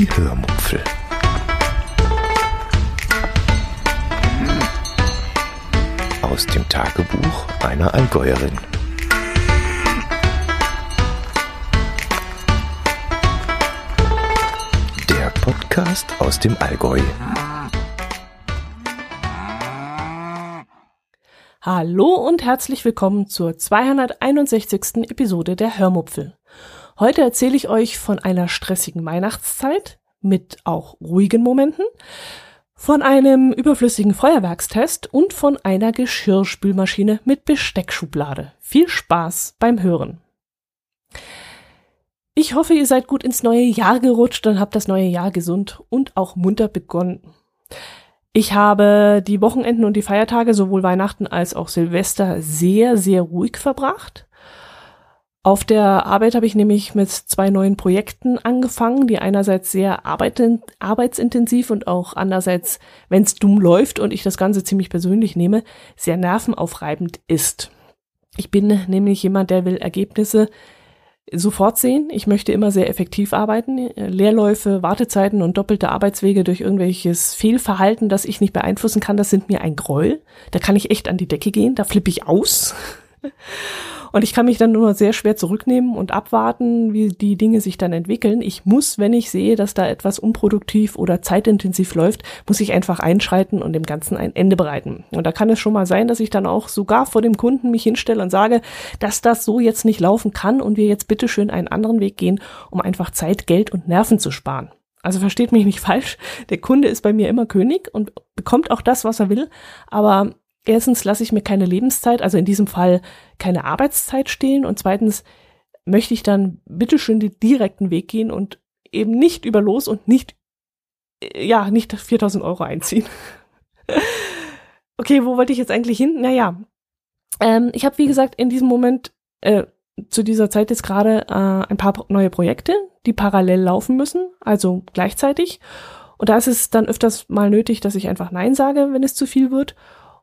Die Hörmupfel. Aus dem Tagebuch einer Allgäuerin. Der Podcast aus dem Allgäu. Hallo und herzlich willkommen zur 261. Episode der Hörmupfel. Heute erzähle ich euch von einer stressigen Weihnachtszeit mit auch ruhigen Momenten, von einem überflüssigen Feuerwerkstest und von einer Geschirrspülmaschine mit Besteckschublade. Viel Spaß beim Hören. Ich hoffe, ihr seid gut ins neue Jahr gerutscht und habt das neue Jahr gesund und auch munter begonnen. Ich habe die Wochenenden und die Feiertage, sowohl Weihnachten als auch Silvester, sehr, sehr ruhig verbracht. Auf der Arbeit habe ich nämlich mit zwei neuen Projekten angefangen, die einerseits sehr arbeitsintensiv und auch andererseits, wenn es dumm läuft und ich das Ganze ziemlich persönlich nehme, sehr nervenaufreibend ist. Ich bin nämlich jemand, der will Ergebnisse sofort sehen. Ich möchte immer sehr effektiv arbeiten. Leerläufe, Wartezeiten und doppelte Arbeitswege durch irgendwelches Fehlverhalten, das ich nicht beeinflussen kann, das sind mir ein Gräuel. Da kann ich echt an die Decke gehen, da flippe ich aus. Und ich kann mich dann nur sehr schwer zurücknehmen und abwarten, wie die Dinge sich dann entwickeln. Ich muss, wenn ich sehe, dass da etwas unproduktiv oder zeitintensiv läuft, muss ich einfach einschreiten und dem Ganzen ein Ende bereiten. Und da kann es schon mal sein, dass ich dann auch sogar vor dem Kunden mich hinstelle und sage, dass das so jetzt nicht laufen kann und wir jetzt bitteschön einen anderen Weg gehen, um einfach Zeit, Geld und Nerven zu sparen. Also versteht mich nicht falsch, der Kunde ist bei mir immer König und bekommt auch das, was er will, aber erstens lasse ich mir keine Lebenszeit, also in diesem Fall keine Arbeitszeit stehlen und zweitens möchte ich dann bitteschön den direkten Weg gehen und eben nicht über los und nicht, äh, ja, nicht 4000 Euro einziehen. okay, wo wollte ich jetzt eigentlich hin? Naja, ähm, ich habe wie gesagt in diesem Moment äh, zu dieser Zeit jetzt gerade äh, ein paar neue Projekte, die parallel laufen müssen, also gleichzeitig. Und da ist es dann öfters mal nötig, dass ich einfach Nein sage, wenn es zu viel wird.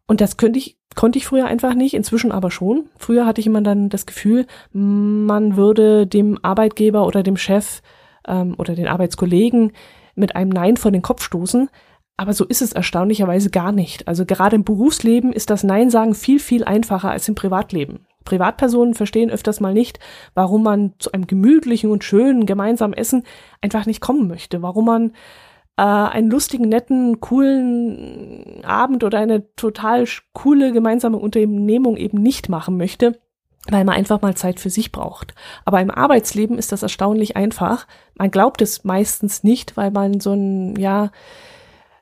Und das könnte ich, konnte ich früher einfach nicht, inzwischen aber schon. Früher hatte ich immer dann das Gefühl, man würde dem Arbeitgeber oder dem Chef ähm, oder den Arbeitskollegen mit einem Nein vor den Kopf stoßen. Aber so ist es erstaunlicherweise gar nicht. Also gerade im Berufsleben ist das Nein sagen viel, viel einfacher als im Privatleben. Privatpersonen verstehen öfters mal nicht, warum man zu einem gemütlichen und schönen gemeinsamen Essen einfach nicht kommen möchte, warum man äh, einen lustigen, netten, coolen Abend oder eine total coole gemeinsame Unternehmung eben nicht machen möchte, weil man einfach mal Zeit für sich braucht. Aber im Arbeitsleben ist das erstaunlich einfach. Man glaubt es meistens nicht, weil man so einen, ja,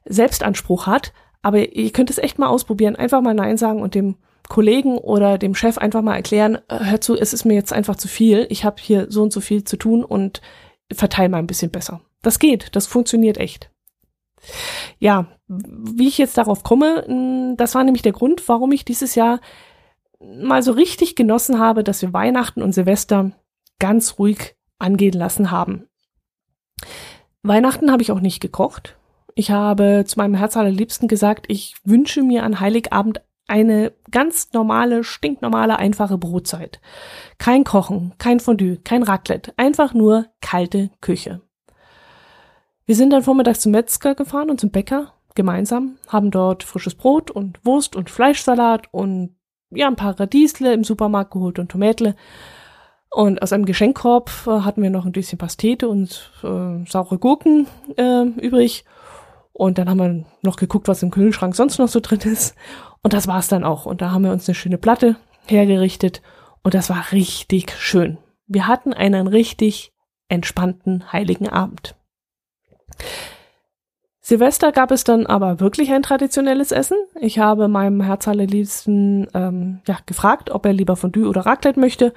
Selbstanspruch hat. Aber ihr könnt es echt mal ausprobieren. Einfach mal Nein sagen und dem Kollegen oder dem Chef einfach mal erklären, äh, hör zu, es ist mir jetzt einfach zu viel. Ich habe hier so und so viel zu tun und verteile mal ein bisschen besser. Das geht, das funktioniert echt. Ja, wie ich jetzt darauf komme, das war nämlich der Grund, warum ich dieses Jahr mal so richtig genossen habe, dass wir Weihnachten und Silvester ganz ruhig angehen lassen haben. Weihnachten habe ich auch nicht gekocht. Ich habe zu meinem Herz allerliebsten gesagt, ich wünsche mir an Heiligabend eine ganz normale, stinknormale, einfache Brotzeit. Kein Kochen, kein Fondue, kein Raclette, einfach nur kalte Küche. Wir sind dann vormittags zum Metzger gefahren und zum Bäcker gemeinsam, haben dort frisches Brot und Wurst und Fleischsalat und ja, ein paar Radiesle im Supermarkt geholt und Tomätle. Und aus einem Geschenkkorb äh, hatten wir noch ein bisschen Pastete und äh, saure Gurken äh, übrig. Und dann haben wir noch geguckt, was im Kühlschrank sonst noch so drin ist. Und das war's dann auch. Und da haben wir uns eine schöne Platte hergerichtet. Und das war richtig schön. Wir hatten einen richtig entspannten heiligen Abend. Silvester gab es dann aber wirklich ein traditionelles Essen. Ich habe meinem Herz allerliebsten ähm, ja, gefragt, ob er lieber Fondue oder Raclette möchte.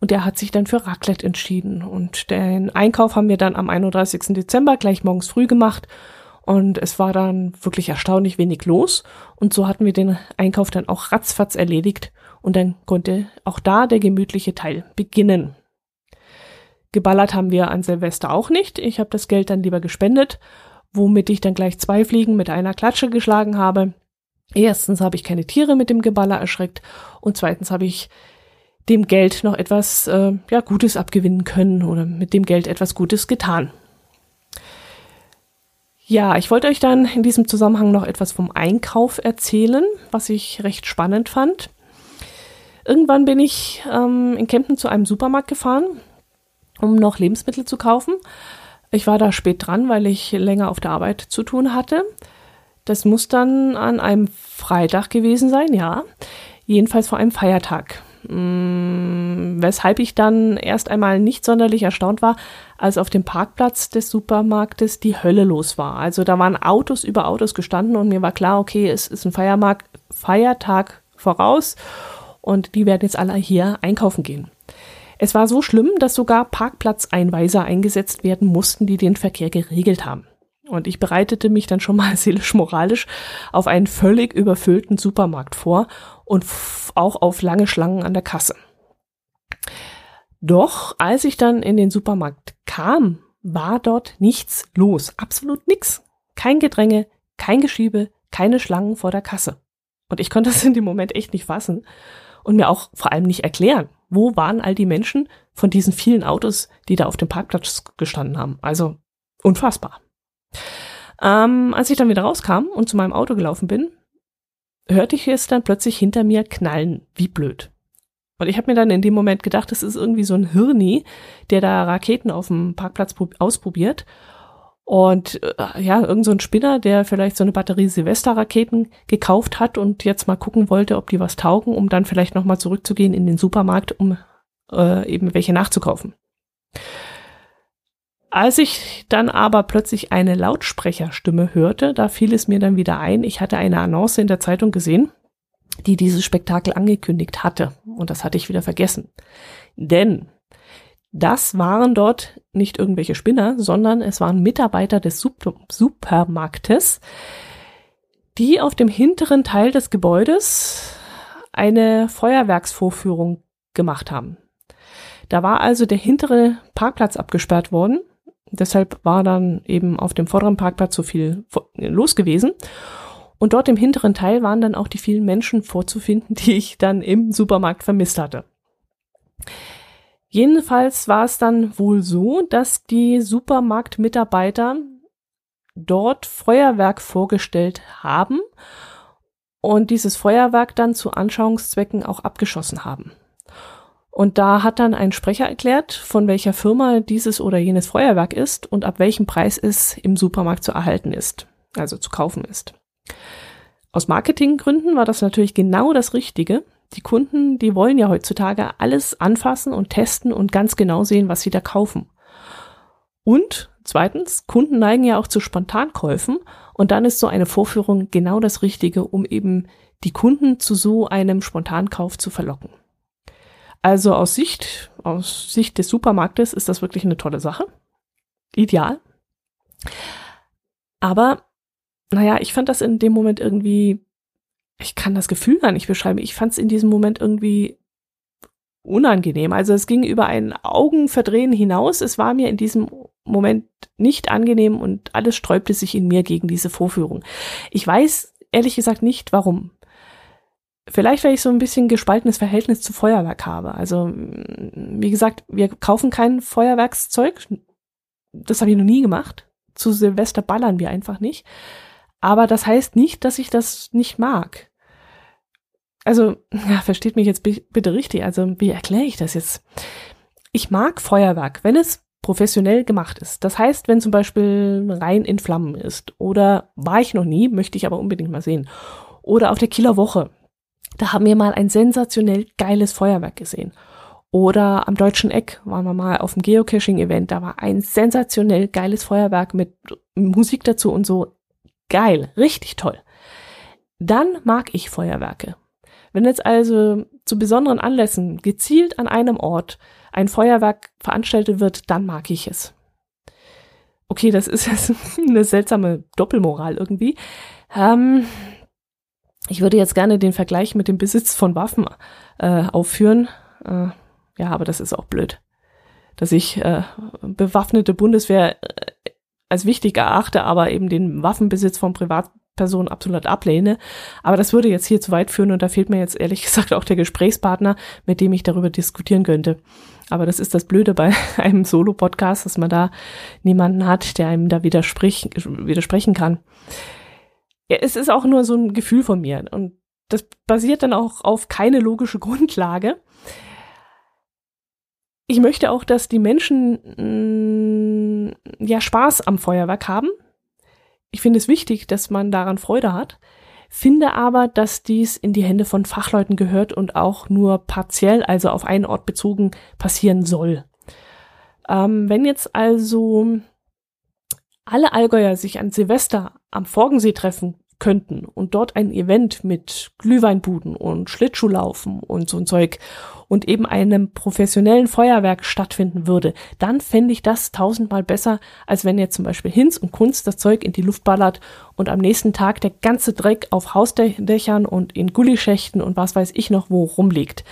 Und er hat sich dann für Raclette entschieden. Und den Einkauf haben wir dann am 31. Dezember gleich morgens früh gemacht. Und es war dann wirklich erstaunlich wenig los. Und so hatten wir den Einkauf dann auch ratzfatz erledigt. Und dann konnte auch da der gemütliche Teil beginnen. Geballert haben wir an Silvester auch nicht. Ich habe das Geld dann lieber gespendet, womit ich dann gleich zwei Fliegen mit einer Klatsche geschlagen habe. Erstens habe ich keine Tiere mit dem Geballer erschreckt und zweitens habe ich dem Geld noch etwas äh, ja Gutes abgewinnen können oder mit dem Geld etwas Gutes getan. Ja, ich wollte euch dann in diesem Zusammenhang noch etwas vom Einkauf erzählen, was ich recht spannend fand. Irgendwann bin ich ähm, in Kempten zu einem Supermarkt gefahren, um noch Lebensmittel zu kaufen. Ich war da spät dran, weil ich länger auf der Arbeit zu tun hatte. Das muss dann an einem Freitag gewesen sein, ja. Jedenfalls vor einem Feiertag. Hm, weshalb ich dann erst einmal nicht sonderlich erstaunt war, als auf dem Parkplatz des Supermarktes die Hölle los war. Also da waren Autos über Autos gestanden und mir war klar, okay, es ist ein Feiermarkt, Feiertag voraus und die werden jetzt alle hier einkaufen gehen. Es war so schlimm, dass sogar Parkplatzeinweiser eingesetzt werden mussten, die den Verkehr geregelt haben. Und ich bereitete mich dann schon mal seelisch-moralisch auf einen völlig überfüllten Supermarkt vor und auch auf lange Schlangen an der Kasse. Doch als ich dann in den Supermarkt kam, war dort nichts los. Absolut nichts. Kein Gedränge, kein Geschiebe, keine Schlangen vor der Kasse. Und ich konnte das in dem Moment echt nicht fassen und mir auch vor allem nicht erklären. Wo waren all die Menschen von diesen vielen Autos, die da auf dem Parkplatz gestanden haben? Also unfassbar. Ähm, als ich dann wieder rauskam und zu meinem Auto gelaufen bin, hörte ich es dann plötzlich hinter mir knallen, wie blöd. Und ich habe mir dann in dem Moment gedacht, das ist irgendwie so ein Hirni, der da Raketen auf dem Parkplatz ausprobiert. Und äh, ja, irgend so ein Spinner, der vielleicht so eine Batterie Silvesterraketen gekauft hat und jetzt mal gucken wollte, ob die was taugen, um dann vielleicht nochmal zurückzugehen in den Supermarkt, um äh, eben welche nachzukaufen. Als ich dann aber plötzlich eine Lautsprecherstimme hörte, da fiel es mir dann wieder ein, ich hatte eine Annonce in der Zeitung gesehen, die dieses Spektakel angekündigt hatte. Und das hatte ich wieder vergessen. Denn das waren dort nicht irgendwelche Spinner, sondern es waren Mitarbeiter des Super Supermarktes, die auf dem hinteren Teil des Gebäudes eine Feuerwerksvorführung gemacht haben. Da war also der hintere Parkplatz abgesperrt worden Deshalb war dann eben auf dem vorderen Parkplatz so viel los gewesen. Und dort im hinteren Teil waren dann auch die vielen Menschen vorzufinden, die ich dann im Supermarkt vermisst hatte. Jedenfalls war es dann wohl so, dass die Supermarktmitarbeiter dort Feuerwerk vorgestellt haben und dieses Feuerwerk dann zu Anschauungszwecken auch abgeschossen haben. Und da hat dann ein Sprecher erklärt, von welcher Firma dieses oder jenes Feuerwerk ist und ab welchem Preis es im Supermarkt zu erhalten ist, also zu kaufen ist. Aus Marketinggründen war das natürlich genau das Richtige. Die Kunden, die wollen ja heutzutage alles anfassen und testen und ganz genau sehen, was sie da kaufen. Und zweitens, Kunden neigen ja auch zu Spontankäufen und dann ist so eine Vorführung genau das Richtige, um eben die Kunden zu so einem Spontankauf zu verlocken. Also aus Sicht, aus Sicht des Supermarktes ist das wirklich eine tolle Sache. Ideal. Aber, naja, ich fand das in dem Moment irgendwie, ich kann das Gefühl gar nicht beschreiben. Ich fand es in diesem Moment irgendwie unangenehm. Also es ging über ein Augenverdrehen hinaus. Es war mir in diesem Moment nicht angenehm und alles sträubte sich in mir gegen diese Vorführung. Ich weiß ehrlich gesagt nicht, warum. Vielleicht, weil ich so ein bisschen gespaltenes Verhältnis zu Feuerwerk habe. Also, wie gesagt, wir kaufen kein Feuerwerkszeug. Das habe ich noch nie gemacht. Zu Silvester ballern wir einfach nicht. Aber das heißt nicht, dass ich das nicht mag. Also, ja, versteht mich jetzt bitte richtig. Also, wie erkläre ich das jetzt? Ich mag Feuerwerk, wenn es professionell gemacht ist. Das heißt, wenn zum Beispiel rein in Flammen ist. Oder war ich noch nie, möchte ich aber unbedingt mal sehen. Oder auf der Kieler Woche da haben wir mal ein sensationell geiles Feuerwerk gesehen. Oder am Deutschen Eck waren wir mal auf dem Geocaching-Event. Da war ein sensationell geiles Feuerwerk mit Musik dazu und so. Geil, richtig toll. Dann mag ich Feuerwerke. Wenn jetzt also zu besonderen Anlässen gezielt an einem Ort ein Feuerwerk veranstaltet wird, dann mag ich es. Okay, das ist jetzt eine seltsame Doppelmoral irgendwie. Ähm, ich würde jetzt gerne den Vergleich mit dem Besitz von Waffen äh, aufführen. Äh, ja, aber das ist auch blöd. Dass ich äh, bewaffnete Bundeswehr äh, als wichtig erachte, aber eben den Waffenbesitz von Privat Person absolut ablehne. Aber das würde jetzt hier zu weit führen und da fehlt mir jetzt ehrlich gesagt auch der Gesprächspartner, mit dem ich darüber diskutieren könnte. Aber das ist das Blöde bei einem Solo-Podcast, dass man da niemanden hat, der einem da widersprechen kann. Ja, es ist auch nur so ein Gefühl von mir und das basiert dann auch auf keine logische Grundlage. Ich möchte auch, dass die Menschen mh, mm, ja Spaß am Feuerwerk haben. Ich finde es wichtig, dass man daran Freude hat, finde aber, dass dies in die Hände von Fachleuten gehört und auch nur partiell, also auf einen Ort bezogen, passieren soll. Ähm, wenn jetzt also alle Allgäuer sich an Silvester am Forgensee treffen könnten und dort ein Event mit Glühweinbuden und Schlittschuhlaufen und so ein Zeug und eben einem professionellen Feuerwerk stattfinden würde, dann fände ich das tausendmal besser, als wenn jetzt zum Beispiel Hinz und Kunst das Zeug in die Luft ballert und am nächsten Tag der ganze Dreck auf Hausdächern und in Gullischächten und was weiß ich noch wo rumliegt.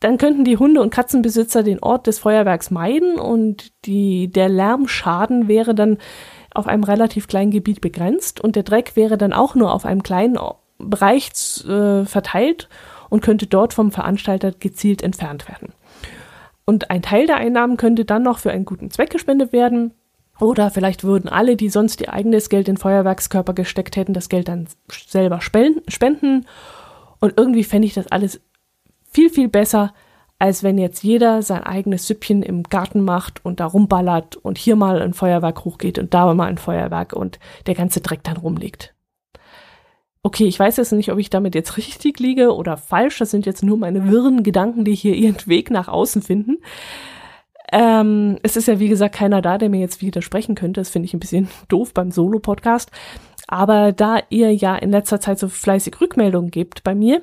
Dann könnten die Hunde- und Katzenbesitzer den Ort des Feuerwerks meiden und die, der Lärmschaden wäre dann auf einem relativ kleinen Gebiet begrenzt und der Dreck wäre dann auch nur auf einem kleinen Bereich äh, verteilt und könnte dort vom Veranstalter gezielt entfernt werden. Und ein Teil der Einnahmen könnte dann noch für einen guten Zweck gespendet werden. Oder vielleicht würden alle, die sonst ihr eigenes Geld in Feuerwerkskörper gesteckt hätten, das Geld dann selber spenden. Und irgendwie fände ich das alles viel, viel besser, als wenn jetzt jeder sein eigenes Süppchen im Garten macht und da rumballert und hier mal ein Feuerwerk hochgeht und da mal ein Feuerwerk und der ganze Dreck dann rumliegt. Okay, ich weiß jetzt nicht, ob ich damit jetzt richtig liege oder falsch. Das sind jetzt nur meine wirren Gedanken, die hier ihren Weg nach außen finden. Ähm, es ist ja, wie gesagt, keiner da, der mir jetzt widersprechen könnte. Das finde ich ein bisschen doof beim Solo-Podcast. Aber da ihr ja in letzter Zeit so fleißig Rückmeldungen gebt bei mir,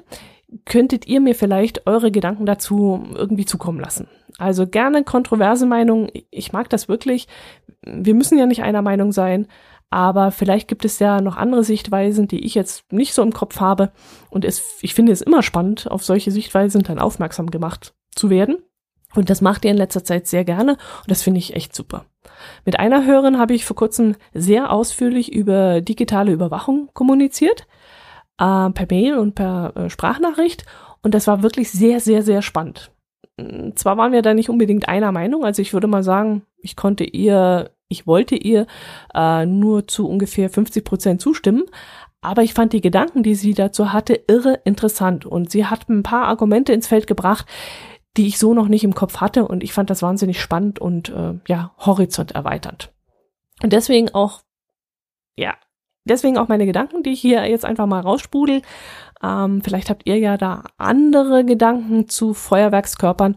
könntet ihr mir vielleicht eure Gedanken dazu irgendwie zukommen lassen. Also gerne kontroverse Meinungen. Ich mag das wirklich. Wir müssen ja nicht einer Meinung sein, aber vielleicht gibt es ja noch andere Sichtweisen, die ich jetzt nicht so im Kopf habe. Und es, ich finde es immer spannend, auf solche Sichtweisen dann aufmerksam gemacht zu werden. Und das macht ihr in letzter Zeit sehr gerne und das finde ich echt super. Mit einer Hörerin habe ich vor kurzem sehr ausführlich über digitale Überwachung kommuniziert äh, per Mail und per äh, Sprachnachricht. Und das war wirklich sehr, sehr, sehr spannend. Hm, zwar waren wir da nicht unbedingt einer Meinung, also ich würde mal sagen, ich konnte ihr, ich wollte ihr äh, nur zu ungefähr 50 Prozent zustimmen, aber ich fand die Gedanken, die sie dazu hatte, irre interessant und sie hat ein paar Argumente ins Feld gebracht, die ich so noch nicht im Kopf hatte und ich fand das wahnsinnig spannend und äh, ja, horizont erweiternd. Und deswegen auch, ja, deswegen auch meine Gedanken, die ich hier jetzt einfach mal raussprudel. Ähm, vielleicht habt ihr ja da andere Gedanken zu Feuerwerkskörpern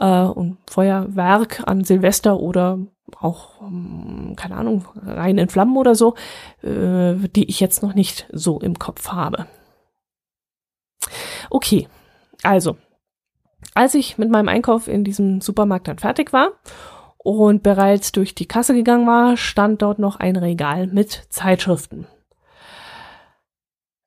äh, und Feuerwerk an Silvester oder auch, ähm, keine Ahnung, rein in Flammen oder so, äh, die ich jetzt noch nicht so im Kopf habe. Okay, also, als ich mit meinem Einkauf in diesem Supermarkt dann fertig war und bereits durch die Kasse gegangen war, stand dort noch ein Regal mit Zeitschriften.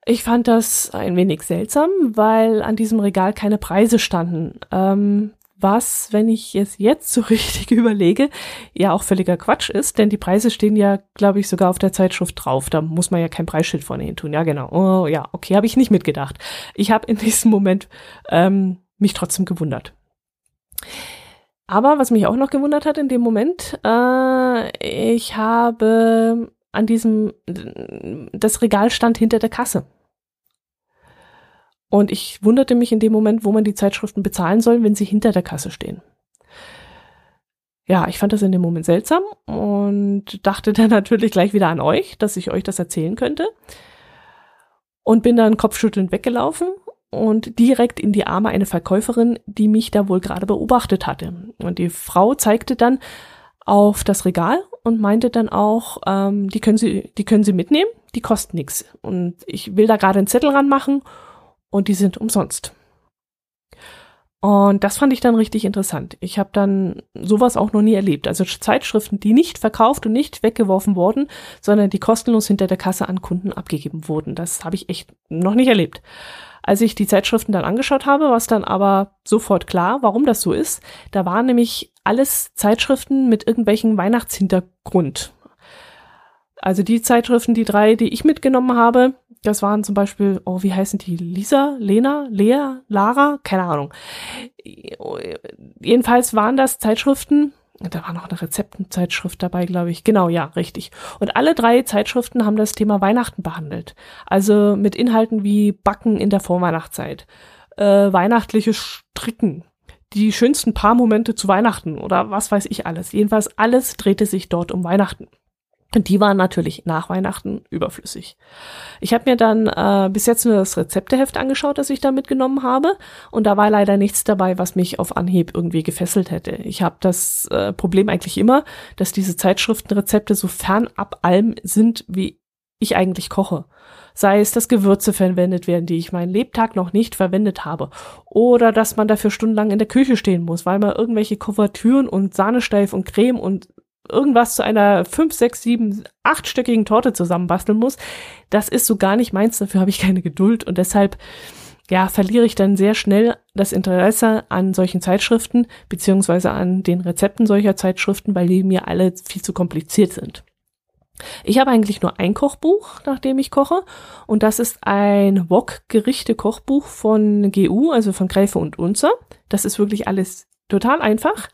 Ich fand das ein wenig seltsam, weil an diesem Regal keine Preise standen. Ähm, was, wenn ich es jetzt so richtig überlege, ja auch völliger Quatsch ist, denn die Preise stehen ja, glaube ich, sogar auf der Zeitschrift drauf. Da muss man ja kein Preisschild vorne hin tun. Ja, genau. Oh, ja, okay, habe ich nicht mitgedacht. Ich habe in diesem Moment ähm, mich trotzdem gewundert. Aber was mich auch noch gewundert hat in dem Moment, äh, ich habe an diesem, das Regal stand hinter der Kasse. Und ich wunderte mich in dem Moment, wo man die Zeitschriften bezahlen soll, wenn sie hinter der Kasse stehen. Ja, ich fand das in dem Moment seltsam und dachte dann natürlich gleich wieder an euch, dass ich euch das erzählen könnte. Und bin dann kopfschüttelnd weggelaufen und direkt in die Arme einer Verkäuferin, die mich da wohl gerade beobachtet hatte. Und die Frau zeigte dann auf das Regal und meinte dann auch, ähm, die können Sie, die können Sie mitnehmen, die kosten nichts. Und ich will da gerade einen Zettel ranmachen und die sind umsonst. Und das fand ich dann richtig interessant. Ich habe dann sowas auch noch nie erlebt. Also Zeitschriften, die nicht verkauft und nicht weggeworfen wurden, sondern die kostenlos hinter der Kasse an Kunden abgegeben wurden. Das habe ich echt noch nicht erlebt. Als ich die Zeitschriften dann angeschaut habe, war es dann aber sofort klar, warum das so ist. Da waren nämlich alles Zeitschriften mit irgendwelchen Weihnachtshintergrund. Also die Zeitschriften, die drei, die ich mitgenommen habe, das waren zum Beispiel, oh, wie heißen die? Lisa, Lena, Lea, Lara? Keine Ahnung. Jedenfalls waren das Zeitschriften, da war noch eine Rezeptenzeitschrift dabei, glaube ich. Genau, ja, richtig. Und alle drei Zeitschriften haben das Thema Weihnachten behandelt. Also mit Inhalten wie Backen in der Vorweihnachtszeit, äh, weihnachtliches Stricken, die schönsten Paarmomente zu Weihnachten oder was weiß ich alles. Jedenfalls alles drehte sich dort um Weihnachten. Und die waren natürlich nach Weihnachten überflüssig. Ich habe mir dann äh, bis jetzt nur das Rezepteheft angeschaut, das ich da mitgenommen habe. Und da war leider nichts dabei, was mich auf Anhieb irgendwie gefesselt hätte. Ich habe das äh, Problem eigentlich immer, dass diese Zeitschriftenrezepte so fernab allem sind, wie ich eigentlich koche. Sei es, dass Gewürze verwendet werden, die ich meinen Lebtag noch nicht verwendet habe. Oder dass man dafür stundenlang in der Küche stehen muss, weil man irgendwelche Kuvertüren und Sahnesteif und Creme und irgendwas zu einer fünf, sechs, sieben, achtstöckigen Torte zusammenbasteln muss. Das ist so gar nicht meins, dafür habe ich keine Geduld und deshalb ja, verliere ich dann sehr schnell das Interesse an solchen Zeitschriften beziehungsweise an den Rezepten solcher Zeitschriften, weil die mir alle viel zu kompliziert sind. Ich habe eigentlich nur ein Kochbuch, nach dem ich koche, und das ist ein Wok-Gerichte-Kochbuch von GU, also von Gräfe und Unzer. Das ist wirklich alles total einfach.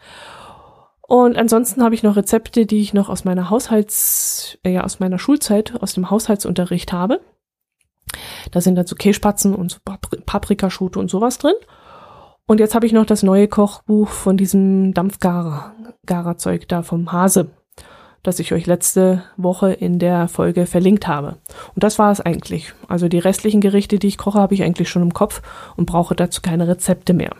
Und ansonsten habe ich noch Rezepte, die ich noch aus meiner Haushalts, äh, ja, aus meiner Schulzeit, aus dem Haushaltsunterricht habe. Da sind dann so Käsespatzen und so Paprikaschote und sowas drin. Und jetzt habe ich noch das neue Kochbuch von diesem Dampfgarer-Zeug da vom Hase, das ich euch letzte Woche in der Folge verlinkt habe. Und das war es eigentlich. Also die restlichen Gerichte, die ich koche, habe ich eigentlich schon im Kopf und brauche dazu keine Rezepte mehr.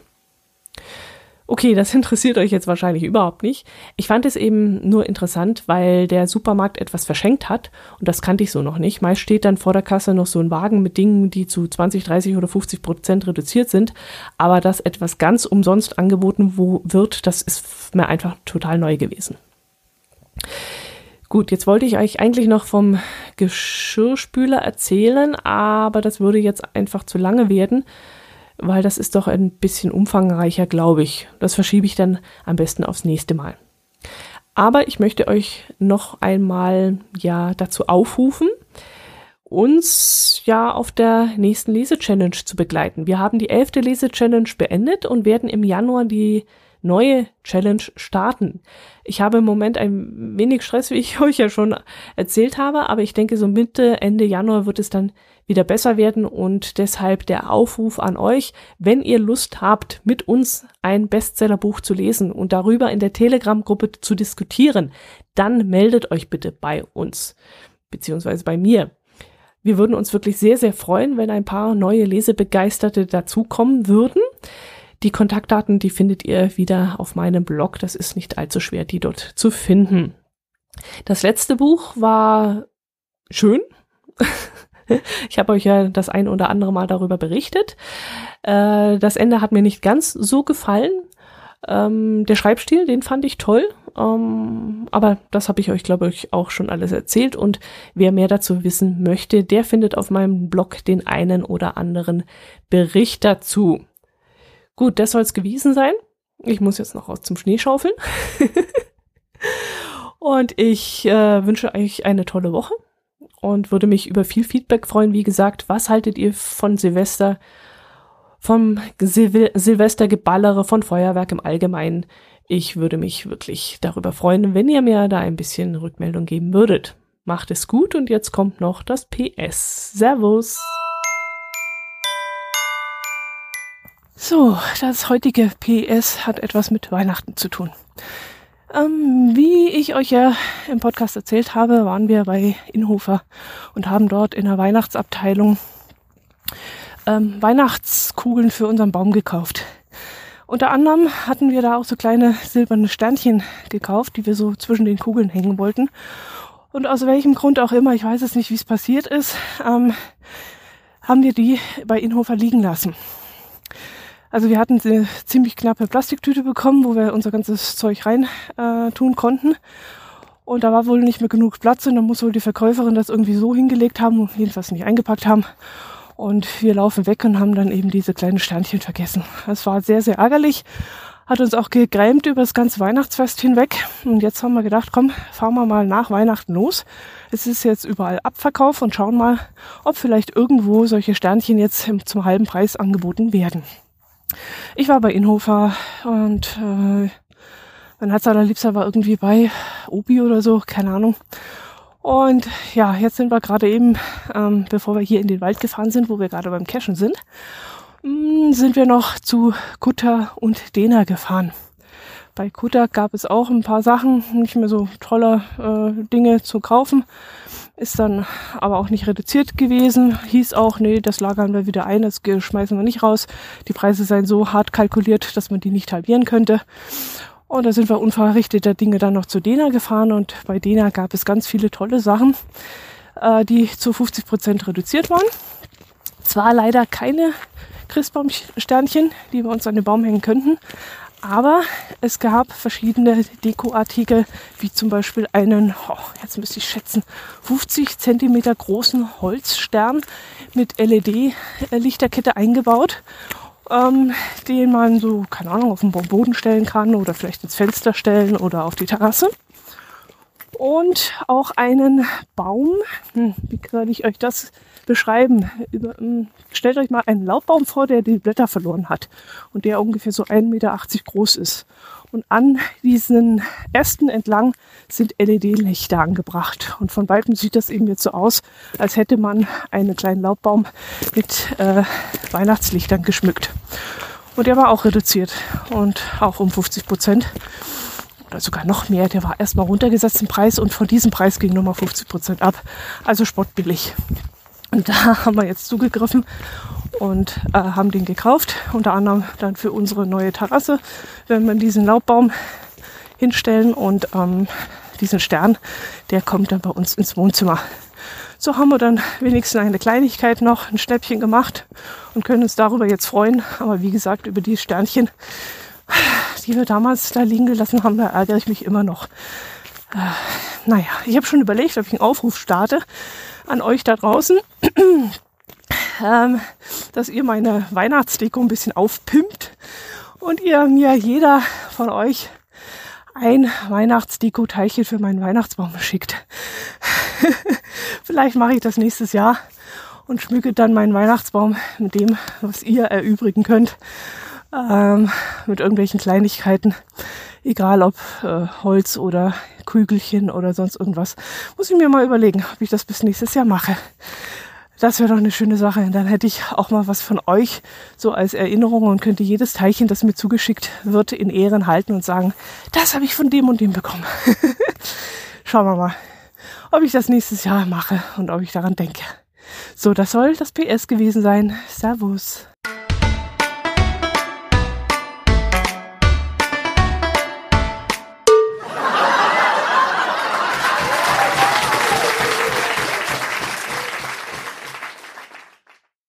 Okay, das interessiert euch jetzt wahrscheinlich überhaupt nicht. Ich fand es eben nur interessant, weil der Supermarkt etwas verschenkt hat und das kannte ich so noch nicht. Meist steht dann vor der Kasse noch so ein Wagen mit Dingen, die zu 20, 30 oder 50 Prozent reduziert sind, aber dass etwas ganz umsonst angeboten wird, das ist mir einfach total neu gewesen. Gut, jetzt wollte ich euch eigentlich noch vom Geschirrspüler erzählen, aber das würde jetzt einfach zu lange werden weil das ist doch ein bisschen umfangreicher, glaube ich. Das verschiebe ich dann am besten aufs nächste Mal. Aber ich möchte euch noch einmal ja dazu aufrufen, uns ja auf der nächsten Lese-Challenge zu begleiten. Wir haben die elfte Lese-Challenge beendet und werden im Januar die neue Challenge starten. Ich habe im Moment ein wenig Stress, wie ich euch ja schon erzählt habe, aber ich denke, so Mitte, Ende Januar wird es dann wieder besser werden und deshalb der Aufruf an euch, wenn ihr Lust habt, mit uns ein Bestsellerbuch zu lesen und darüber in der Telegram-Gruppe zu diskutieren, dann meldet euch bitte bei uns, beziehungsweise bei mir. Wir würden uns wirklich sehr, sehr freuen, wenn ein paar neue Lesebegeisterte dazukommen würden. Die Kontaktdaten, die findet ihr wieder auf meinem Blog. Das ist nicht allzu schwer, die dort zu finden. Das letzte Buch war schön. Ich habe euch ja das ein oder andere Mal darüber berichtet. Äh, das Ende hat mir nicht ganz so gefallen. Ähm, der Schreibstil, den fand ich toll. Ähm, aber das habe ich euch, glaube ich, auch schon alles erzählt. Und wer mehr dazu wissen möchte, der findet auf meinem Blog den einen oder anderen Bericht dazu. Gut, das soll es gewesen sein. Ich muss jetzt noch raus zum Schneeschaufeln. und ich äh, wünsche euch eine tolle Woche und würde mich über viel Feedback freuen. Wie gesagt, was haltet ihr von Silvester, vom Sil Silvestergeballere, von Feuerwerk im Allgemeinen? Ich würde mich wirklich darüber freuen, wenn ihr mir da ein bisschen Rückmeldung geben würdet. Macht es gut und jetzt kommt noch das PS. Servus! So, das heutige PS hat etwas mit Weihnachten zu tun. Ähm, wie ich euch ja im Podcast erzählt habe, waren wir bei Inhofer und haben dort in der Weihnachtsabteilung ähm, Weihnachtskugeln für unseren Baum gekauft. Unter anderem hatten wir da auch so kleine silberne Sternchen gekauft, die wir so zwischen den Kugeln hängen wollten. Und aus welchem Grund auch immer, ich weiß es nicht, wie es passiert ist, ähm, haben wir die bei Inhofer liegen lassen. Also wir hatten eine ziemlich knappe Plastiktüte bekommen, wo wir unser ganzes Zeug rein äh, tun konnten. Und da war wohl nicht mehr genug Platz und dann muss wohl die Verkäuferin das irgendwie so hingelegt haben und jedenfalls nicht eingepackt haben. Und wir laufen weg und haben dann eben diese kleinen Sternchen vergessen. Das war sehr, sehr ärgerlich. hat uns auch gegrämt über das ganze Weihnachtsfest hinweg. Und jetzt haben wir gedacht, komm, fahren wir mal nach Weihnachten los. Es ist jetzt überall Abverkauf und schauen mal, ob vielleicht irgendwo solche Sternchen jetzt zum halben Preis angeboten werden. Ich war bei Inhofer und äh, mein Herz allerliebster war irgendwie bei Obi oder so, keine Ahnung. Und ja, jetzt sind wir gerade eben, ähm, bevor wir hier in den Wald gefahren sind, wo wir gerade beim Cashen sind, mh, mm, sind wir noch zu Kutter und Dena gefahren. Bei Kutter gab es auch ein paar Sachen, nicht mehr so tolle äh, Dinge zu kaufen. Ist dann aber auch nicht reduziert gewesen. Hieß auch, nee, das lagern wir wieder ein, das schmeißen wir nicht raus. Die Preise seien so hart kalkuliert, dass man die nicht halbieren könnte. Und da sind wir unverrichteter Dinge dann noch zu Dena gefahren und bei Dena gab es ganz viele tolle Sachen, äh, die zu 50 Prozent reduziert waren. Zwar leider keine Christbaumsternchen, die wir uns an den Baum hängen könnten, aber es gab verschiedene Dekoartikel, wie zum Beispiel einen, oh, jetzt müsste ich schätzen, 50 Zentimeter großen Holzstern mit LED-Lichterkette eingebaut ähm, den man so, keine Ahnung, auf den Boden stellen kann oder vielleicht ins Fenster stellen oder auf die Terrasse. Und auch einen Baum, hm, wie kann ich euch das beschreiben? Über, hm, stellt euch mal einen Laubbaum vor, der die Blätter verloren hat und der ungefähr so 1,80 Meter groß ist. Und an diesen Ästen entlang sind LED-Lichter angebracht. Und von weitem sieht das eben jetzt so aus, als hätte man einen kleinen Laubbaum mit äh, Weihnachtslichtern geschmückt. Und der war auch reduziert und auch um 50 Prozent oder sogar noch mehr. Der war erstmal runtergesetzt im Preis und von diesem Preis ging nochmal 50 Prozent ab. Also spottbillig. Und da haben wir jetzt zugegriffen und äh, haben den gekauft. Unter anderem dann für unsere neue Terrasse, wenn wir diesen Laubbaum hinstellen und ähm, diesen Stern, der kommt dann bei uns ins Wohnzimmer. So haben wir dann wenigstens eine Kleinigkeit noch, ein Schnäppchen gemacht und können uns darüber jetzt freuen. Aber wie gesagt, über die Sternchen, die wir damals da liegen gelassen haben, da ärgere ich mich immer noch. Äh, naja, ich habe schon überlegt, ob ich einen Aufruf starte an euch da draußen ähm, dass ihr meine Weihnachtsdeko ein bisschen aufpimpt und ihr mir jeder von euch ein Weihnachtsdeko-Teilchen für meinen Weihnachtsbaum schickt. Vielleicht mache ich das nächstes Jahr und schmücke dann meinen Weihnachtsbaum mit dem, was ihr erübrigen könnt. Ähm, mit irgendwelchen Kleinigkeiten, egal ob äh, Holz oder Kügelchen oder sonst irgendwas. Muss ich mir mal überlegen, ob ich das bis nächstes Jahr mache. Das wäre doch eine schöne Sache. Dann hätte ich auch mal was von euch so als Erinnerung und könnte jedes Teilchen, das mir zugeschickt wird, in Ehren halten und sagen, das habe ich von dem und dem bekommen. Schauen wir mal, ob ich das nächstes Jahr mache und ob ich daran denke. So, das soll das PS gewesen sein. Servus.